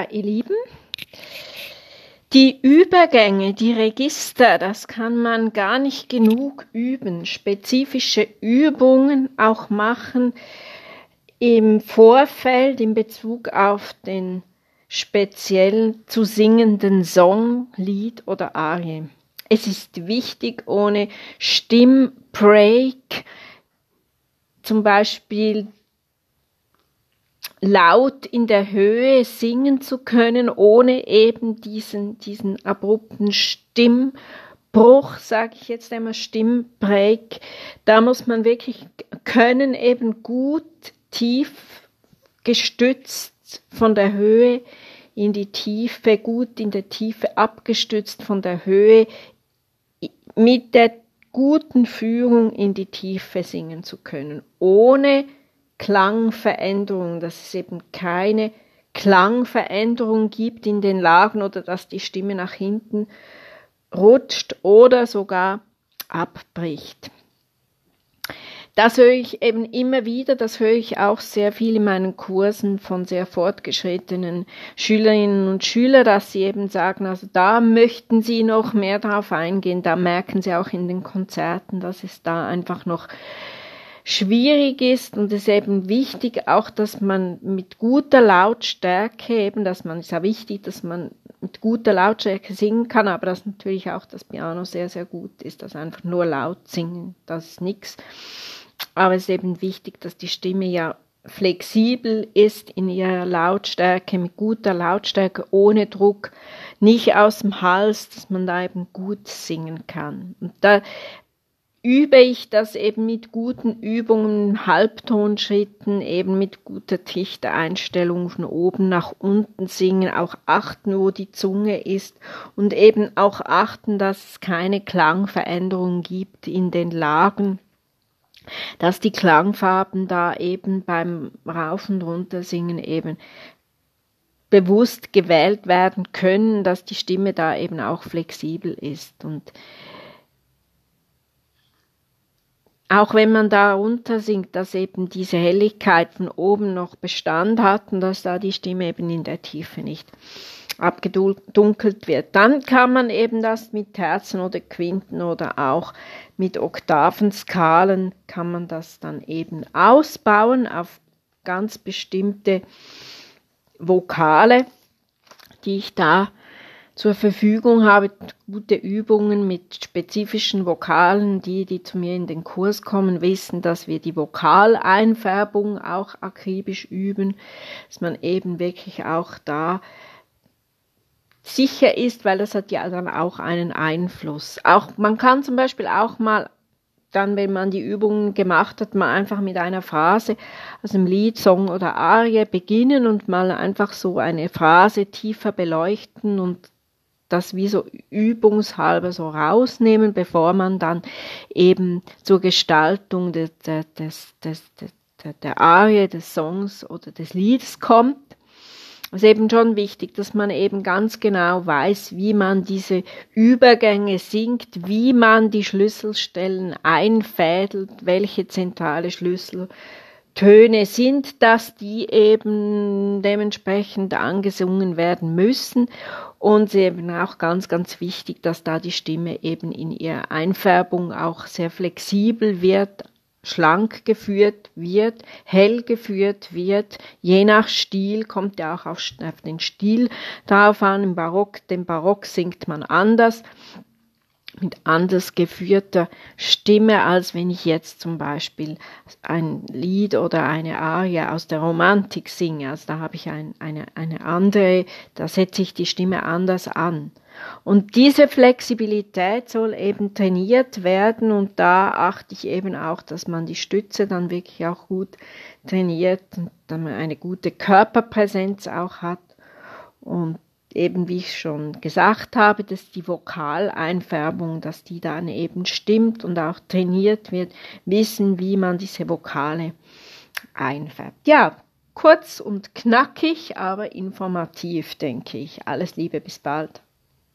Ihr Lieben, die Übergänge, die Register, das kann man gar nicht genug üben. Spezifische Übungen auch machen im Vorfeld in Bezug auf den speziell zu singenden Song, Lied oder Arie. Es ist wichtig, ohne Stimmbreak zum Beispiel laut in der Höhe singen zu können, ohne eben diesen, diesen abrupten Stimmbruch, sage ich jetzt einmal, Stimmbreak. Da muss man wirklich können, eben gut tief gestützt von der Höhe in die Tiefe, gut in der Tiefe abgestützt von der Höhe, mit der guten Führung in die Tiefe singen zu können, ohne Klangveränderung, dass es eben keine Klangveränderung gibt in den Lagen oder dass die Stimme nach hinten rutscht oder sogar abbricht. Das höre ich eben immer wieder, das höre ich auch sehr viel in meinen Kursen von sehr fortgeschrittenen Schülerinnen und Schülern, dass sie eben sagen, also da möchten sie noch mehr darauf eingehen, da merken sie auch in den Konzerten, dass es da einfach noch schwierig ist und es eben wichtig auch, dass man mit guter Lautstärke eben, dass man, ist ja wichtig, dass man mit guter Lautstärke singen kann, aber dass natürlich auch das Piano sehr, sehr gut ist, dass einfach nur laut singen, das ist nichts. Aber es ist eben wichtig, dass die Stimme ja flexibel ist in ihrer Lautstärke, mit guter Lautstärke, ohne Druck, nicht aus dem Hals, dass man da eben gut singen kann. Und da übe ich das eben mit guten Übungen, Halbtonschritten, eben mit guter Trichtereinstellung von oben nach unten singen, auch achten, wo die Zunge ist und eben auch achten, dass es keine Klangveränderung gibt in den Lagen dass die Klangfarben da eben beim Rauf- und Runtersingen eben bewusst gewählt werden können, dass die Stimme da eben auch flexibel ist. Und auch wenn man da runter singt, dass eben diese Helligkeit von oben noch Bestand hat und dass da die Stimme eben in der Tiefe nicht abgedunkelt wird. Dann kann man eben das mit Terzen oder Quinten oder auch mit Oktavenskalen kann man das dann eben ausbauen auf ganz bestimmte Vokale, die ich da zur Verfügung habe, gute Übungen mit spezifischen Vokalen. Die, die zu mir in den Kurs kommen, wissen, dass wir die Vokaleinfärbung auch akribisch üben, dass man eben wirklich auch da sicher ist, weil das hat ja dann auch einen Einfluss. Auch man kann zum Beispiel auch mal dann, wenn man die Übungen gemacht hat, mal einfach mit einer Phrase aus einem Lied, Song oder Arie beginnen und mal einfach so eine Phrase tiefer beleuchten und das wie so übungshalber so rausnehmen, bevor man dann eben zur Gestaltung des, des, des, des, der Arie, des Songs oder des Liedes kommt. Es ist eben schon wichtig, dass man eben ganz genau weiß, wie man diese Übergänge singt, wie man die Schlüsselstellen einfädelt, welche zentrale Schlüsseltöne sind dass die eben dementsprechend angesungen werden müssen. Und es ist eben auch ganz, ganz wichtig, dass da die Stimme eben in ihrer Einfärbung auch sehr flexibel wird, schlank geführt wird, hell geführt wird, je nach Stil, kommt ja auch auf, den Stil darauf an, im Barock, den Barock singt man anders, mit anders geführter Stimme, als wenn ich jetzt zum Beispiel ein Lied oder eine Arie aus der Romantik singe. Also da habe ich ein, eine, eine andere, da setze ich die Stimme anders an. Und diese Flexibilität soll eben trainiert werden und da achte ich eben auch, dass man die Stütze dann wirklich auch gut trainiert und dann eine gute Körperpräsenz auch hat und eben wie ich schon gesagt habe, dass die Vokaleinfärbung, dass die dann eben stimmt und auch trainiert wird, wissen, wie man diese Vokale einfärbt. Ja, kurz und knackig, aber informativ, denke ich. Alles Liebe, bis bald.